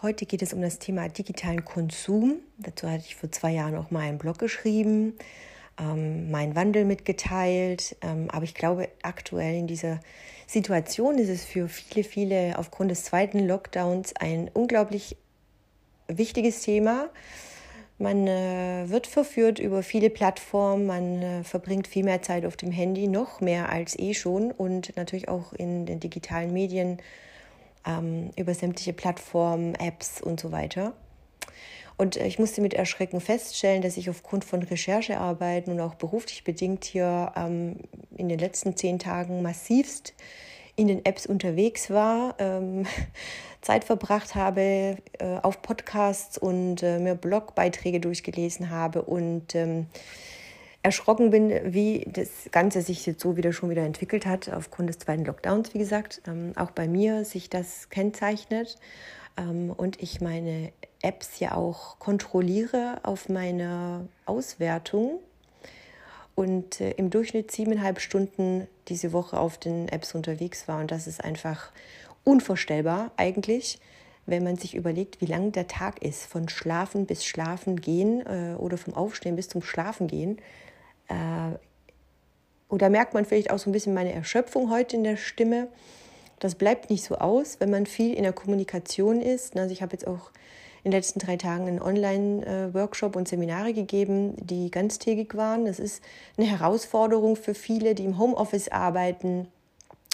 Heute geht es um das Thema digitalen Konsum. Dazu hatte ich vor zwei Jahren auch mal einen Blog geschrieben, ähm, meinen Wandel mitgeteilt. Ähm, aber ich glaube, aktuell in dieser Situation ist es für viele, viele aufgrund des zweiten Lockdowns ein unglaublich wichtiges Thema. Man äh, wird verführt über viele Plattformen, man äh, verbringt viel mehr Zeit auf dem Handy, noch mehr als eh schon und natürlich auch in den digitalen Medien ähm, über sämtliche Plattformen, Apps und so weiter. Und äh, ich musste mit Erschrecken feststellen, dass ich aufgrund von Recherchearbeiten und auch beruflich bedingt hier ähm, in den letzten zehn Tagen massivst in den Apps unterwegs war, ähm, Zeit verbracht habe, äh, auf Podcasts und äh, mir Blogbeiträge durchgelesen habe und ähm, erschrocken bin, wie das Ganze sich jetzt so wieder schon wieder entwickelt hat, aufgrund des zweiten Lockdowns, wie gesagt. Ähm, auch bei mir sich das kennzeichnet ähm, und ich meine Apps ja auch kontrolliere auf meine Auswertung und äh, im Durchschnitt siebeneinhalb Stunden diese Woche auf den Apps unterwegs war. Und das ist einfach unvorstellbar eigentlich, wenn man sich überlegt, wie lang der Tag ist, von Schlafen bis Schlafen gehen äh, oder vom Aufstehen bis zum Schlafen gehen. Äh, oder merkt man vielleicht auch so ein bisschen meine Erschöpfung heute in der Stimme. Das bleibt nicht so aus, wenn man viel in der Kommunikation ist. Also ich habe jetzt auch in den letzten drei Tagen einen Online-Workshop und Seminare gegeben, die ganztägig waren. Das ist eine Herausforderung für viele, die im Homeoffice arbeiten,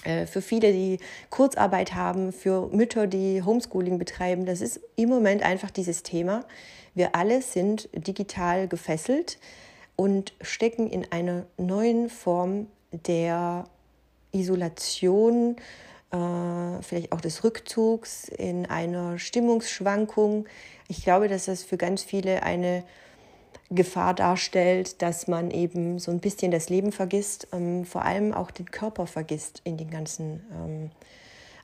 äh, für viele, die Kurzarbeit haben, für Mütter, die Homeschooling betreiben. Das ist im Moment einfach dieses Thema. Wir alle sind digital gefesselt und stecken in einer neuen Form der Isolation, äh, vielleicht auch des Rückzugs, in einer Stimmungsschwankung. Ich glaube, dass das für ganz viele eine Gefahr darstellt, dass man eben so ein bisschen das Leben vergisst, ähm, vor allem auch den Körper vergisst in den ganzen ähm,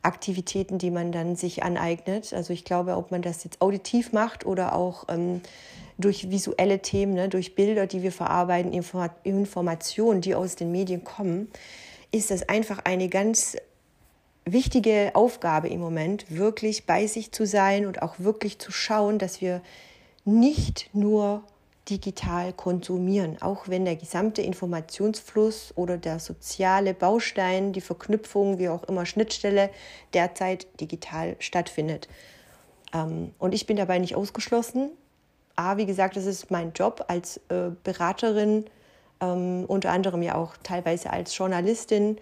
Aktivitäten, die man dann sich aneignet. Also ich glaube, ob man das jetzt auditiv macht oder auch ähm, durch visuelle Themen, ne, durch Bilder, die wir verarbeiten, Inform Informationen, die aus den Medien kommen, ist das einfach eine ganz wichtige Aufgabe im Moment, wirklich bei sich zu sein und auch wirklich zu schauen, dass wir nicht nur digital konsumieren, auch wenn der gesamte Informationsfluss oder der soziale Baustein, die Verknüpfung, wie auch immer Schnittstelle derzeit digital stattfindet. Ähm, und ich bin dabei nicht ausgeschlossen. A, wie gesagt, das ist mein Job als äh, Beraterin, ähm, unter anderem ja auch teilweise als Journalistin,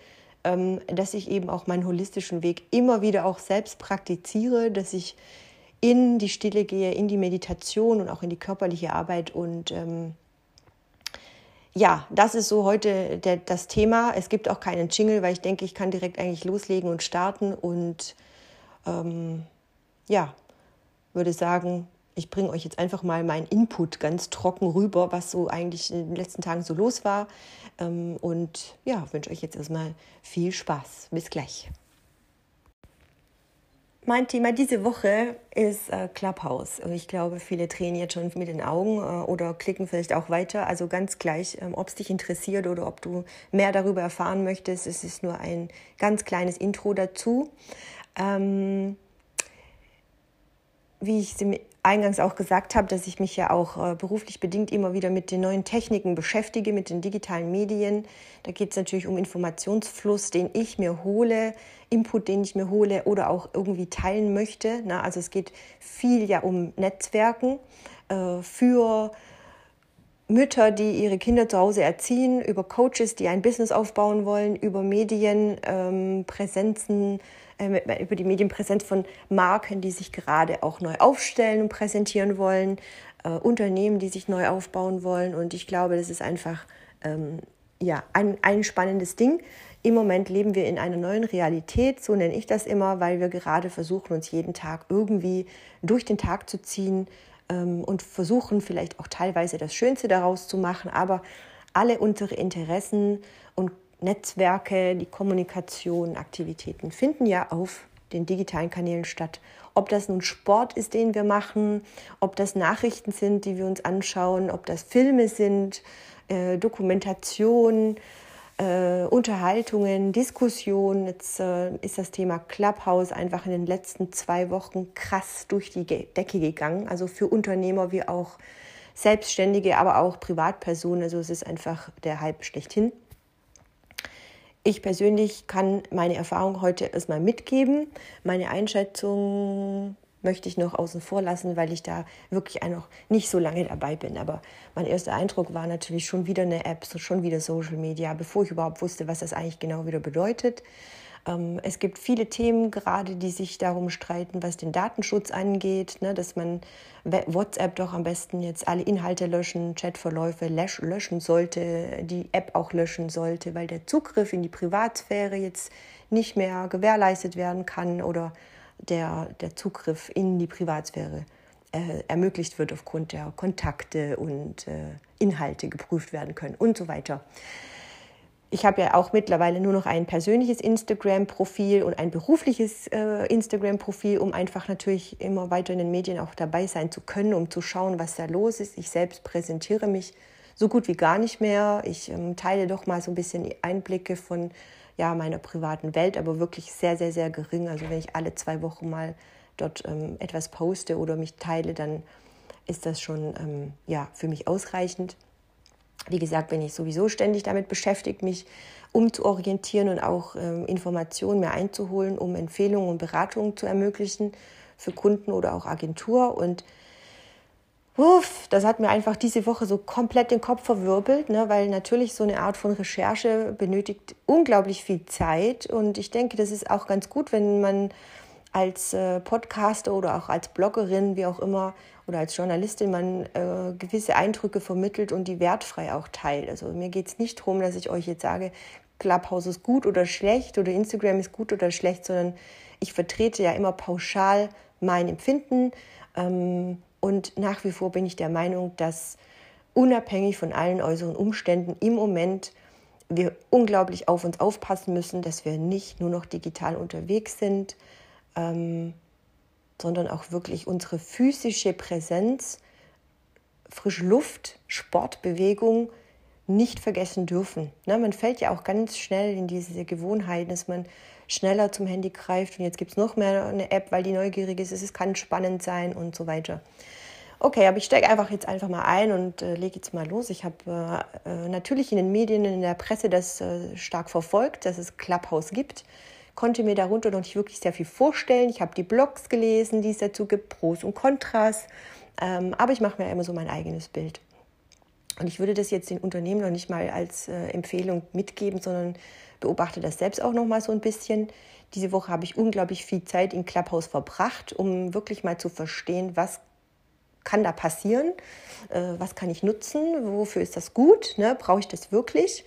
ähm, dass ich eben auch meinen holistischen Weg immer wieder auch selbst praktiziere, dass ich in die Stille gehe, in die Meditation und auch in die körperliche Arbeit. Und ähm, ja, das ist so heute der, das Thema. Es gibt auch keinen Jingle, weil ich denke, ich kann direkt eigentlich loslegen und starten. Und ähm, ja, würde sagen, ich bringe euch jetzt einfach mal meinen Input ganz trocken rüber, was so eigentlich in den letzten Tagen so los war. Ähm, und ja, wünsche euch jetzt erstmal viel Spaß. Bis gleich. Mein Thema diese Woche ist äh, Clubhouse. Ich glaube, viele drehen jetzt schon mit den Augen äh, oder klicken vielleicht auch weiter. Also ganz gleich, ähm, ob es dich interessiert oder ob du mehr darüber erfahren möchtest. Es ist nur ein ganz kleines Intro dazu. Ähm, wie ich eingangs auch gesagt habe, dass ich mich ja auch äh, beruflich bedingt immer wieder mit den neuen Techniken beschäftige, mit den digitalen Medien. Da geht es natürlich um Informationsfluss, den ich mir hole, Input, den ich mir hole oder auch irgendwie teilen möchte. Na, also es geht viel ja um Netzwerken äh, für Mütter, die ihre Kinder zu Hause erziehen, über Coaches, die ein Business aufbauen wollen, über Medienpräsenzen, ähm, äh, über die Medienpräsenz von Marken, die sich gerade auch neu aufstellen und präsentieren wollen, äh, Unternehmen, die sich neu aufbauen wollen. Und ich glaube, das ist einfach ähm, ja, ein, ein spannendes Ding. Im Moment leben wir in einer neuen Realität, so nenne ich das immer, weil wir gerade versuchen, uns jeden Tag irgendwie durch den Tag zu ziehen ähm, und versuchen vielleicht auch teilweise das Schönste daraus zu machen. Aber alle unsere Interessen und Netzwerke, die Kommunikation, Aktivitäten finden ja auf den digitalen Kanälen statt. Ob das nun Sport ist, den wir machen, ob das Nachrichten sind, die wir uns anschauen, ob das Filme sind, äh, Dokumentation, äh, Unterhaltungen, Diskussionen. Jetzt äh, ist das Thema Clubhouse einfach in den letzten zwei Wochen krass durch die Decke gegangen. Also für Unternehmer wie auch Selbstständige, aber auch Privatpersonen. Also es ist einfach der Hype schlechthin. Ich persönlich kann meine Erfahrung heute erstmal mitgeben. Meine Einschätzung möchte ich noch außen vor lassen, weil ich da wirklich noch nicht so lange dabei bin. Aber mein erster Eindruck war natürlich schon wieder eine App, schon wieder Social Media, bevor ich überhaupt wusste, was das eigentlich genau wieder bedeutet. Ähm, es gibt viele Themen gerade, die sich darum streiten, was den Datenschutz angeht, ne, dass man WhatsApp doch am besten jetzt alle Inhalte löschen, Chatverläufe löschen sollte, die App auch löschen sollte, weil der Zugriff in die Privatsphäre jetzt nicht mehr gewährleistet werden kann oder der, der Zugriff in die Privatsphäre äh, ermöglicht wird aufgrund der Kontakte und äh, Inhalte geprüft werden können und so weiter. Ich habe ja auch mittlerweile nur noch ein persönliches Instagram-Profil und ein berufliches äh, Instagram-Profil, um einfach natürlich immer weiter in den Medien auch dabei sein zu können, um zu schauen, was da los ist. Ich selbst präsentiere mich so gut wie gar nicht mehr. Ich ähm, teile doch mal so ein bisschen Einblicke von ja, meiner privaten Welt, aber wirklich sehr, sehr, sehr gering. Also wenn ich alle zwei Wochen mal dort ähm, etwas poste oder mich teile, dann ist das schon ähm, ja, für mich ausreichend. Wie gesagt, wenn ich sowieso ständig damit beschäftigt, mich umzuorientieren und auch ähm, Informationen mehr einzuholen, um Empfehlungen und Beratungen zu ermöglichen für Kunden oder auch Agentur. Und Uff, das hat mir einfach diese Woche so komplett den Kopf verwirbelt, ne, weil natürlich so eine Art von Recherche benötigt unglaublich viel Zeit und ich denke, das ist auch ganz gut, wenn man als äh, Podcaster oder auch als Bloggerin, wie auch immer, oder als Journalistin man äh, gewisse Eindrücke vermittelt und die wertfrei auch teilt. Also mir geht es nicht darum, dass ich euch jetzt sage, Clubhouse ist gut oder schlecht oder Instagram ist gut oder schlecht, sondern ich vertrete ja immer pauschal mein Empfinden. Ähm, und nach wie vor bin ich der Meinung, dass unabhängig von allen äußeren Umständen im Moment wir unglaublich auf uns aufpassen müssen, dass wir nicht nur noch digital unterwegs sind, ähm, sondern auch wirklich unsere physische Präsenz, frische Luft, Sportbewegung nicht vergessen dürfen. Ne, man fällt ja auch ganz schnell in diese Gewohnheit, dass man schneller zum Handy greift und jetzt gibt es noch mehr eine App, weil die neugierig ist, es kann spannend sein und so weiter. Okay, aber ich steige einfach jetzt einfach mal ein und äh, lege jetzt mal los. Ich habe äh, äh, natürlich in den Medien, in der Presse das äh, stark verfolgt, dass es Clubhouse gibt. Konnte mir darunter noch nicht wirklich sehr viel vorstellen. Ich habe die Blogs gelesen, die es dazu gibt, Pros und Kontras. Ähm, aber ich mache mir immer so mein eigenes Bild. Und ich würde das jetzt den Unternehmen noch nicht mal als äh, Empfehlung mitgeben, sondern beobachte das selbst auch noch mal so ein bisschen. Diese Woche habe ich unglaublich viel Zeit in Clubhouse verbracht, um wirklich mal zu verstehen, was kann da passieren, äh, was kann ich nutzen, wofür ist das gut, ne? brauche ich das wirklich.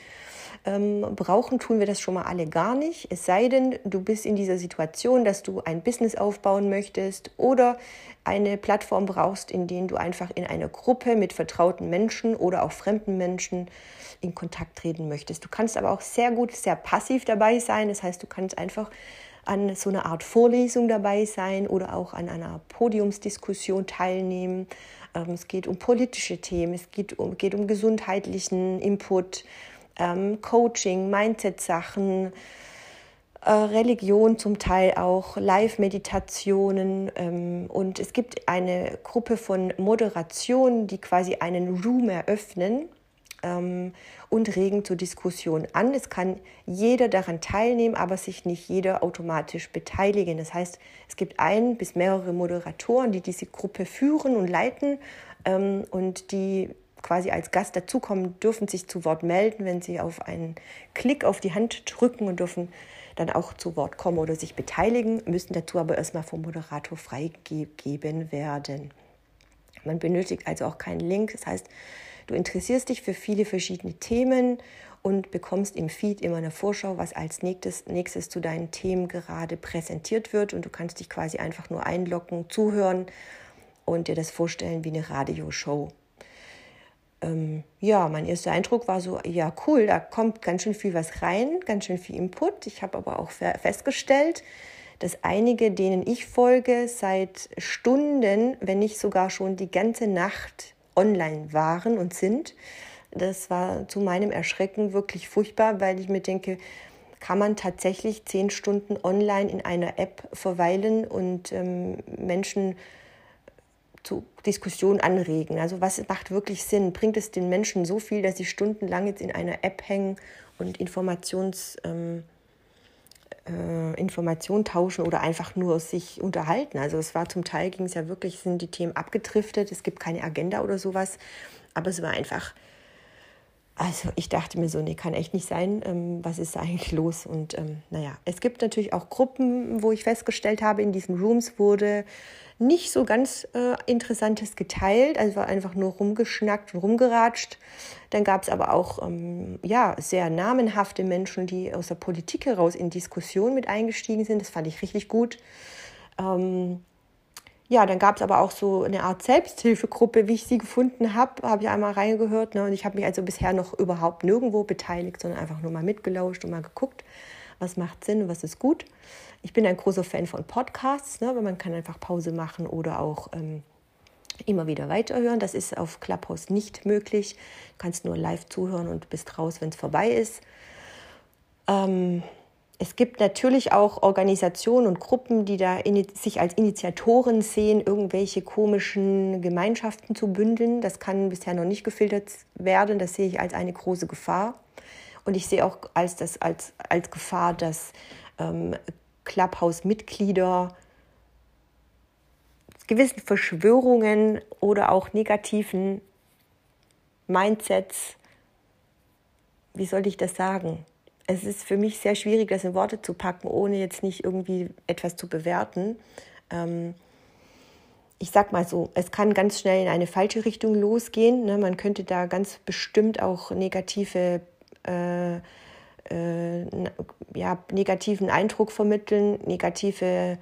Ähm, brauchen tun wir das schon mal alle gar nicht. Es sei denn, du bist in dieser Situation, dass du ein Business aufbauen möchtest oder eine Plattform brauchst, in der du einfach in einer Gruppe mit vertrauten Menschen oder auch fremden Menschen in Kontakt treten möchtest. Du kannst aber auch sehr gut, sehr passiv dabei sein. Das heißt, du kannst einfach an so einer Art Vorlesung dabei sein oder auch an einer Podiumsdiskussion teilnehmen. Ähm, es geht um politische Themen, es geht um, geht um gesundheitlichen Input, ähm, Coaching, Mindset-Sachen, äh, Religion zum Teil auch, Live-Meditationen ähm, und es gibt eine Gruppe von Moderationen, die quasi einen Room eröffnen ähm, und regen zur Diskussion an. Es kann jeder daran teilnehmen, aber sich nicht jeder automatisch beteiligen. Das heißt, es gibt ein bis mehrere Moderatoren, die diese Gruppe führen und leiten ähm, und die quasi als Gast dazukommen, dürfen sich zu Wort melden, wenn sie auf einen Klick auf die Hand drücken und dürfen dann auch zu Wort kommen oder sich beteiligen, müssen dazu aber erstmal vom Moderator freigegeben werden. Man benötigt also auch keinen Link. Das heißt, du interessierst dich für viele verschiedene Themen und bekommst im Feed immer eine Vorschau, was als nächstes, nächstes zu deinen Themen gerade präsentiert wird. Und du kannst dich quasi einfach nur einloggen, zuhören und dir das vorstellen wie eine Radioshow ähm, ja, mein erster Eindruck war so, ja, cool, da kommt ganz schön viel was rein, ganz schön viel Input. Ich habe aber auch festgestellt, dass einige, denen ich folge, seit Stunden, wenn nicht sogar schon die ganze Nacht online waren und sind. Das war zu meinem Erschrecken wirklich furchtbar, weil ich mir denke, kann man tatsächlich zehn Stunden online in einer App verweilen und ähm, Menschen zu Diskussion anregen. Also was macht wirklich Sinn? Bringt es den Menschen so viel, dass sie stundenlang jetzt in einer App hängen und Informations, ähm, äh, Information tauschen oder einfach nur sich unterhalten? Also es war zum Teil, ging es ja wirklich, sind die Themen abgedriftet, es gibt keine Agenda oder sowas, aber es war einfach also ich dachte mir so, nee, kann echt nicht sein. Ähm, was ist da eigentlich los? Und ähm, naja, es gibt natürlich auch Gruppen, wo ich festgestellt habe, in diesen Rooms wurde nicht so ganz äh, Interessantes geteilt, also war einfach nur rumgeschnackt und rumgeratscht. Dann gab es aber auch ähm, ja, sehr namenhafte Menschen, die aus der Politik heraus in Diskussion mit eingestiegen sind. Das fand ich richtig gut. Ähm, ja, dann gab es aber auch so eine Art Selbsthilfegruppe, wie ich sie gefunden habe, habe ich einmal reingehört. Ne? Und ich habe mich also bisher noch überhaupt nirgendwo beteiligt, sondern einfach nur mal mitgelauscht und mal geguckt, was macht Sinn was ist gut. Ich bin ein großer Fan von Podcasts, ne? weil man kann einfach Pause machen oder auch ähm, immer wieder weiterhören. Das ist auf Clubhouse nicht möglich. Du kannst nur live zuhören und bist raus, wenn es vorbei ist. Ähm, es gibt natürlich auch Organisationen und Gruppen, die da sich als Initiatoren sehen, irgendwelche komischen Gemeinschaften zu bündeln. Das kann bisher noch nicht gefiltert werden. Das sehe ich als eine große Gefahr. Und ich sehe auch als, das, als, als Gefahr, dass ähm, Clubhouse-Mitglieder gewissen Verschwörungen oder auch negativen Mindsets, wie soll ich das sagen, es ist für mich sehr schwierig, das in Worte zu packen, ohne jetzt nicht irgendwie etwas zu bewerten. Ähm, ich sag mal so, es kann ganz schnell in eine falsche Richtung losgehen. Ne? Man könnte da ganz bestimmt auch negative, äh, äh, ja, negativen Eindruck vermitteln. Negative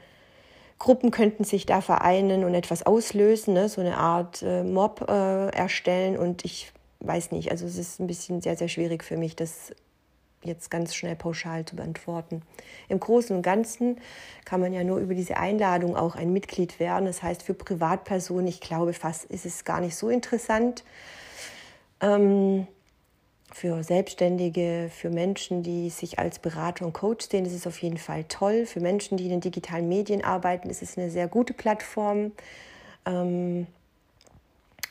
Gruppen könnten sich da vereinen und etwas auslösen, ne? so eine Art äh, Mob äh, erstellen. Und ich weiß nicht, also es ist ein bisschen sehr, sehr schwierig für mich, das jetzt ganz schnell pauschal zu beantworten. Im Großen und Ganzen kann man ja nur über diese Einladung auch ein Mitglied werden. Das heißt, für Privatpersonen, ich glaube fast, ist es gar nicht so interessant. Ähm, für Selbstständige, für Menschen, die sich als Berater und Coach sehen, ist es auf jeden Fall toll. Für Menschen, die in den digitalen Medien arbeiten, ist es eine sehr gute Plattform. Ähm,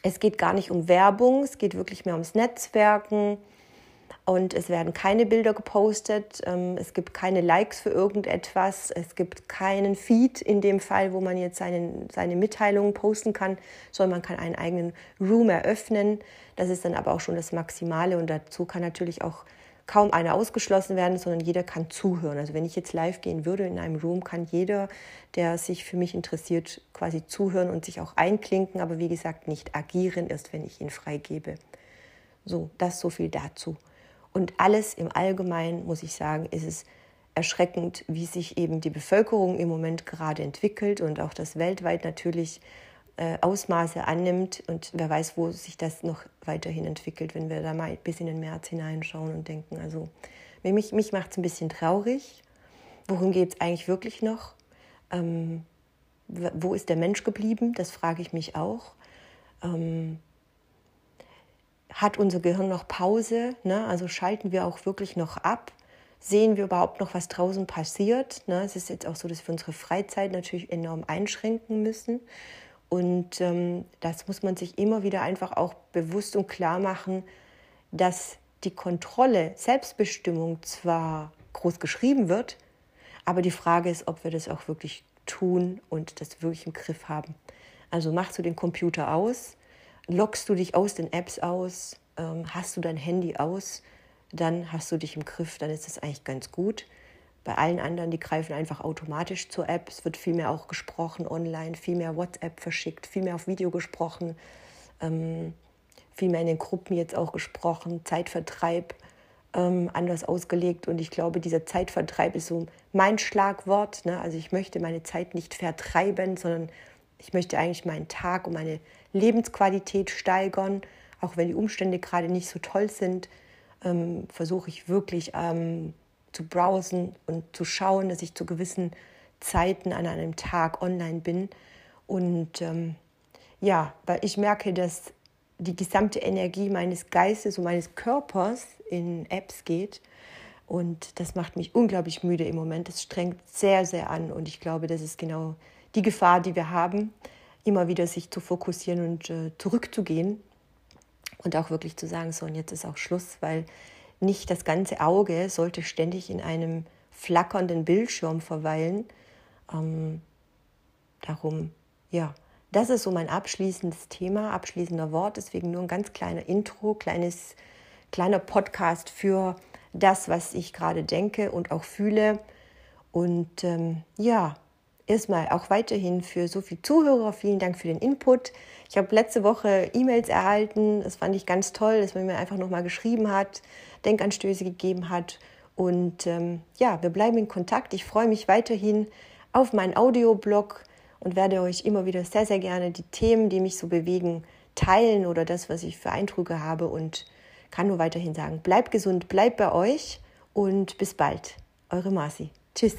es geht gar nicht um Werbung, es geht wirklich mehr ums Netzwerken und es werden keine Bilder gepostet, ähm, es gibt keine Likes für irgendetwas, es gibt keinen Feed in dem Fall, wo man jetzt seine, seine Mitteilungen posten kann, sondern man kann einen eigenen Room eröffnen. Das ist dann aber auch schon das Maximale und dazu kann natürlich auch kaum einer ausgeschlossen werden, sondern jeder kann zuhören. Also wenn ich jetzt live gehen würde in einem Room, kann jeder, der sich für mich interessiert, quasi zuhören und sich auch einklinken, aber wie gesagt nicht agieren, erst wenn ich ihn freigebe. So, das so viel dazu. Und alles im Allgemeinen, muss ich sagen, ist es erschreckend, wie sich eben die Bevölkerung im Moment gerade entwickelt und auch das weltweit natürlich äh, Ausmaße annimmt. Und wer weiß, wo sich das noch weiterhin entwickelt, wenn wir da mal bis in den März hineinschauen und denken. Also mich, mich macht es ein bisschen traurig. Worum geht es eigentlich wirklich noch? Ähm, wo ist der Mensch geblieben? Das frage ich mich auch. Ähm, hat unser Gehirn noch Pause? Ne? Also schalten wir auch wirklich noch ab? Sehen wir überhaupt noch, was draußen passiert? Ne? Es ist jetzt auch so, dass wir unsere Freizeit natürlich enorm einschränken müssen. Und ähm, das muss man sich immer wieder einfach auch bewusst und klar machen, dass die Kontrolle, Selbstbestimmung zwar groß geschrieben wird, aber die Frage ist, ob wir das auch wirklich tun und das wirklich im Griff haben. Also machst du den Computer aus, lockst du dich aus den Apps aus, ähm, hast du dein Handy aus, dann hast du dich im Griff, dann ist das eigentlich ganz gut. Bei allen anderen, die greifen einfach automatisch zur App. Es wird viel mehr auch gesprochen online, viel mehr WhatsApp verschickt, viel mehr auf Video gesprochen, ähm, viel mehr in den Gruppen jetzt auch gesprochen, Zeitvertreib ähm, anders ausgelegt. Und ich glaube, dieser Zeitvertreib ist so mein Schlagwort. Ne? Also ich möchte meine Zeit nicht vertreiben, sondern ich möchte eigentlich meinen Tag und meine Lebensqualität steigern, auch wenn die Umstände gerade nicht so toll sind, ähm, versuche ich wirklich ähm, zu browsen und zu schauen, dass ich zu gewissen Zeiten an einem Tag online bin. Und ähm, ja, weil ich merke, dass die gesamte Energie meines Geistes und meines Körpers in Apps geht. Und das macht mich unglaublich müde im Moment. Das strengt sehr, sehr an. Und ich glaube, das ist genau die Gefahr, die wir haben, immer wieder sich zu fokussieren und äh, zurückzugehen und auch wirklich zu sagen, so und jetzt ist auch Schluss, weil nicht das ganze Auge sollte ständig in einem flackernden Bildschirm verweilen. Ähm, darum, ja, das ist so mein abschließendes Thema, abschließender Wort. Deswegen nur ein ganz kleiner Intro, kleines, kleiner Podcast für das, was ich gerade denke und auch fühle. Und ähm, ja, erstmal auch weiterhin für so viele Zuhörer. Vielen Dank für den Input. Ich habe letzte Woche E-Mails erhalten. Das fand ich ganz toll, dass man mir einfach nochmal geschrieben hat, Denkanstöße gegeben hat. Und ähm, ja, wir bleiben in Kontakt. Ich freue mich weiterhin auf meinen Audioblog und werde euch immer wieder sehr, sehr gerne die Themen, die mich so bewegen, teilen oder das, was ich für Eindrücke habe und kann nur weiterhin sagen, bleibt gesund, bleibt bei euch und bis bald. Eure Marci. Tschüss.